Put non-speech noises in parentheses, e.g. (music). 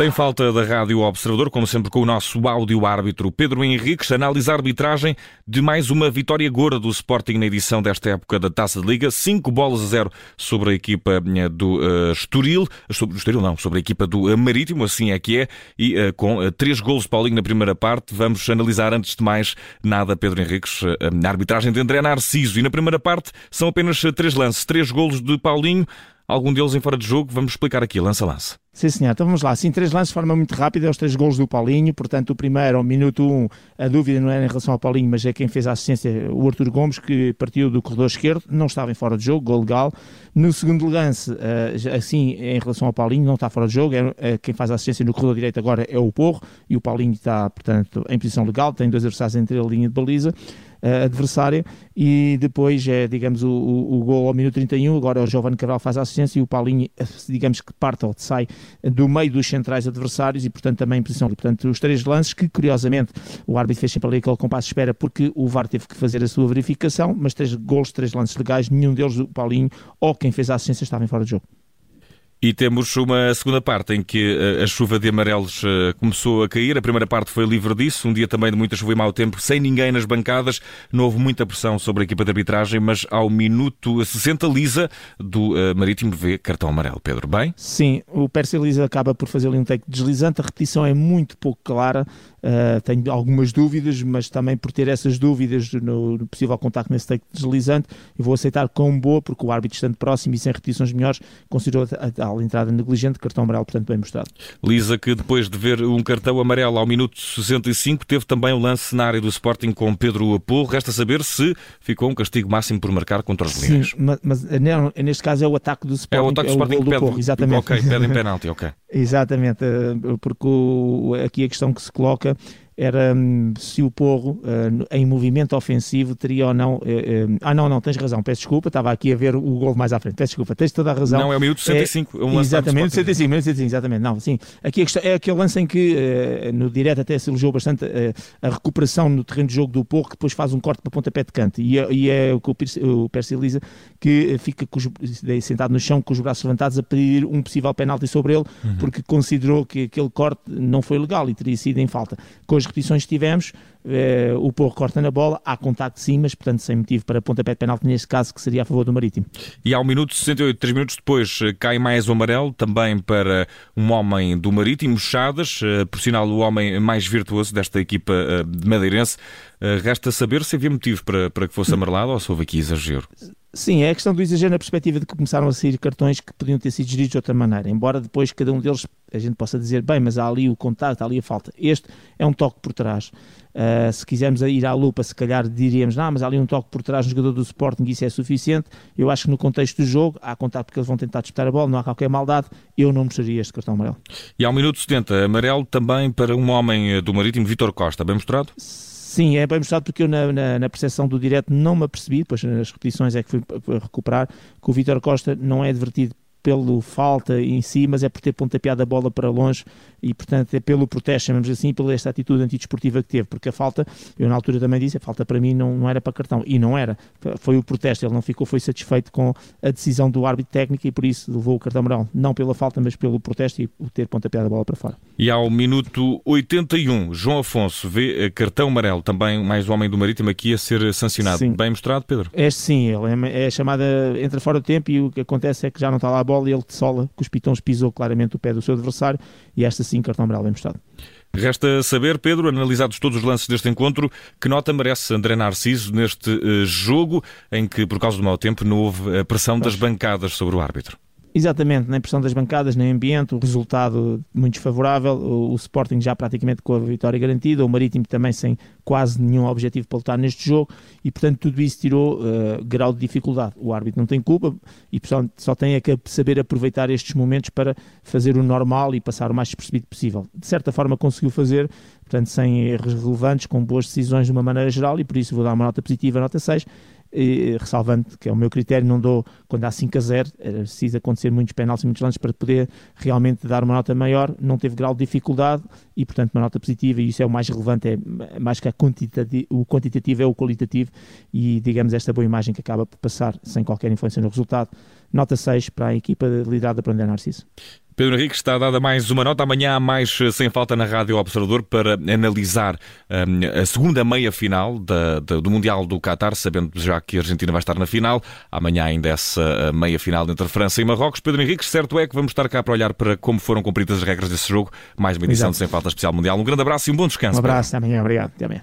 Sem falta da Rádio Observador, como sempre com o nosso áudio-árbitro Pedro Henriques, análise a arbitragem de mais uma vitória gorda do Sporting na edição desta época da Taça de Liga. Cinco bolas a zero sobre a equipa eh, do uh, Estoril, sobre o Estoril não, sobre a equipa do uh, Marítimo, assim é que é, e uh, com uh, três golos de Paulinho na primeira parte. Vamos analisar antes de mais nada, Pedro Henriques, a arbitragem de André Narciso. E na primeira parte são apenas três lances, três golos de Paulinho algum deles em fora de jogo. Vamos explicar aqui, lança-lance. Sim, senhor. Então vamos lá. Sim, três lances de forma muito rápida, é os três golos do Paulinho. Portanto, o primeiro, ao minuto 1, um, a dúvida não era em relação ao Paulinho, mas é quem fez a assistência, o Arthur Gomes, que partiu do corredor esquerdo, não estava em fora de jogo, gol legal. No segundo lance, eh, assim, em relação ao Paulinho, não está fora de jogo. É, é, quem faz a assistência no corredor direito agora é o Porro, e o Paulinho está, portanto, em posição legal, tem dois adversários entre a linha de baliza uh, adversária e depois é, digamos, o, o, o gol ao minuto 31, agora o Giovanni Cabral faz a assistência e o Paulinho, eh, digamos que parte ou sai do meio dos centrais adversários e, portanto, também em posição. Portanto, os três lances que, curiosamente, o árbitro fez sempre ali aquele compasso de espera porque o VAR teve que fazer a sua verificação, mas três gols, três lances legais, nenhum deles do Paulinho ou quem fez a assistência estava em fora de jogo. E temos uma segunda parte em que eh, a chuva de amarelos eh, começou a cair. A primeira parte foi livre disso, um dia também de muita chuva e mau tempo, sem ninguém nas bancadas. Não houve muita pressão sobre a equipa de arbitragem, mas ao minuto 60, Lisa do uh, Marítimo vê cartão amarelo. Pedro, bem? Sim, o Percy Lisa acaba por fazer ali um take deslizante. A repetição é muito pouco clara. Uh, tenho algumas dúvidas, mas também por ter essas dúvidas no, no possível contacto nesse take deslizante, eu vou aceitar como boa, porque o árbitro estando próximo e sem repetições melhores, considerou a tal entrada negligente, cartão amarelo, portanto, bem mostrado. Lisa, que depois de ver um cartão amarelo ao minuto 65, teve também o um lance na área do Sporting com Pedro Aporro. Resta saber se ficou um castigo máximo por marcar contra os Leões. Sim, mas, mas neste caso é o ataque do Sporting. É o ataque do Sporting é que pede, Porro, exatamente. Ok, pedem penalti, ok. (laughs) exatamente, eh, porque o, aqui a questão que se coloca era hum, se o Porro, uh, em movimento ofensivo, teria ou não. Uh, uh, ah, não, não, tens razão, peço desculpa, estava aqui a ver o gol mais à frente, peço desculpa, tens toda a razão. Não, é o minuto 65, é, é um Exatamente, 65, minuto 65, exatamente, não, sim. Aqui questão, é aquele lance em que no direto até se elogiou bastante a recuperação no terreno de jogo do Porro, que depois faz um corte para pontapé de canto, e, é, e é o que o Percy Elisa que fica os, sentado no chão com os braços levantados a pedir um possível penalti sobre ele, uhum. porque considerou que aquele corte não foi legal e teria sido em falta. Com as repetições que tivemos, eh, o Porro corta na bola, há contacto sim, mas portanto sem motivo para pontapé de penalti neste caso, que seria a favor do Marítimo. E ao minuto 68, 3 minutos depois, eh, cai mais o amarelo, também para um homem do Marítimo, Chadas, eh, por sinal o homem mais virtuoso desta equipa de Madeirense. Resta saber se havia motivos para, para que fosse amarelado ou se houve aqui exagero. Sim, é a questão do exagero na perspectiva de que começaram a sair cartões que podiam ter sido geridos de outra maneira, embora depois cada um deles a gente possa dizer, bem, mas há ali o contato, há ali a falta. Este é um toque por trás. Uh, se quisermos ir à lupa, se calhar diríamos, não, mas há ali um toque por trás do jogador do Sporting e isso é suficiente. Eu acho que no contexto do jogo, há contato porque eles vão tentar disputar a bola, não há qualquer maldade, eu não mostraria este cartão amarelo. E ao minuto 70, amarelo também para um homem do Marítimo, Vitor Costa, bem mostrado? Sim, é bem mostrado porque eu na, na, na percepção do direto não me apercebi, depois nas repetições é que fui recuperar, que o Vitor Costa não é advertido pelo falta em si, mas é por ter pontapeado a bola para longe e, portanto, é pelo protesto, chamamos assim, pela esta atitude antidesportiva que teve, porque a falta, eu na altura também disse, a falta para mim não, não era para cartão, e não era, foi o protesto, ele não ficou, foi satisfeito com a decisão do árbitro técnico e por isso levou o cartão amarelo, não pela falta, mas pelo protesto e o ter pontapeado a bola para fora. E ao minuto 81, João Afonso vê eh, cartão amarelo, também mais o homem do Marítimo aqui a ser sancionado. Sim. Bem mostrado, Pedro? Este sim, ele é, é chamada, entra fora do tempo e o que acontece é que já não está lá a bola e ele de sola, com os pitões pisou claramente o pé do seu adversário e esta sim, cartão amarelo bem mostrado. Resta saber, Pedro, analisados todos os lances deste encontro, que nota merece André Narciso neste uh, jogo em que, por causa do mau tempo, não houve a pressão das bancadas sobre o árbitro? Exatamente, nem pressão das bancadas, nem ambiente, o resultado muito desfavorável, o, o, Sporting já praticamente com a vitória garantida, o Marítimo também sem quase nenhum objetivo para lutar neste jogo e, portanto, tudo isso tirou uh, grau de dificuldade. O árbitro não tem culpa e, portanto, só tem é que saber aproveitar estes momentos para fazer o normal e passar o mais despercebido possível. De certa forma conseguiu fazer, portanto, sem erros relevantes, com boas decisões de uma maneira geral e por isso vou dar uma nota positiva, nota 6 e, ressalvando que é o meu critério, não dou quando há 5 a 0, era preciso acontecer muitos penaltis e muitos lances para poder realmente dar uma nota maior, não teve grau de dificuldade e portanto uma nota positiva e isso é o mais relevante, é mais que a quantitativo, o quantitativo é o qualitativo e digamos esta boa imagem que acaba por passar sem qualquer influência no resultado, nota 6 para a equipa liderada por André Narciso. Pedro Henrique está dada mais uma nota. Amanhã há mais sem falta na Rádio Observador para analisar um, a segunda meia final da, da, do Mundial do Qatar, sabendo já que a Argentina vai estar na final. Amanhã ainda essa meia final entre França e Marrocos. Pedro Henrique, certo é que vamos estar cá para olhar para como foram cumpridas as regras desse jogo. Mais uma edição Exato. de Sem Falta Especial Mundial. Um grande abraço e um bom descanso. Um abraço, até amanhã. Obrigado. Até amanhã.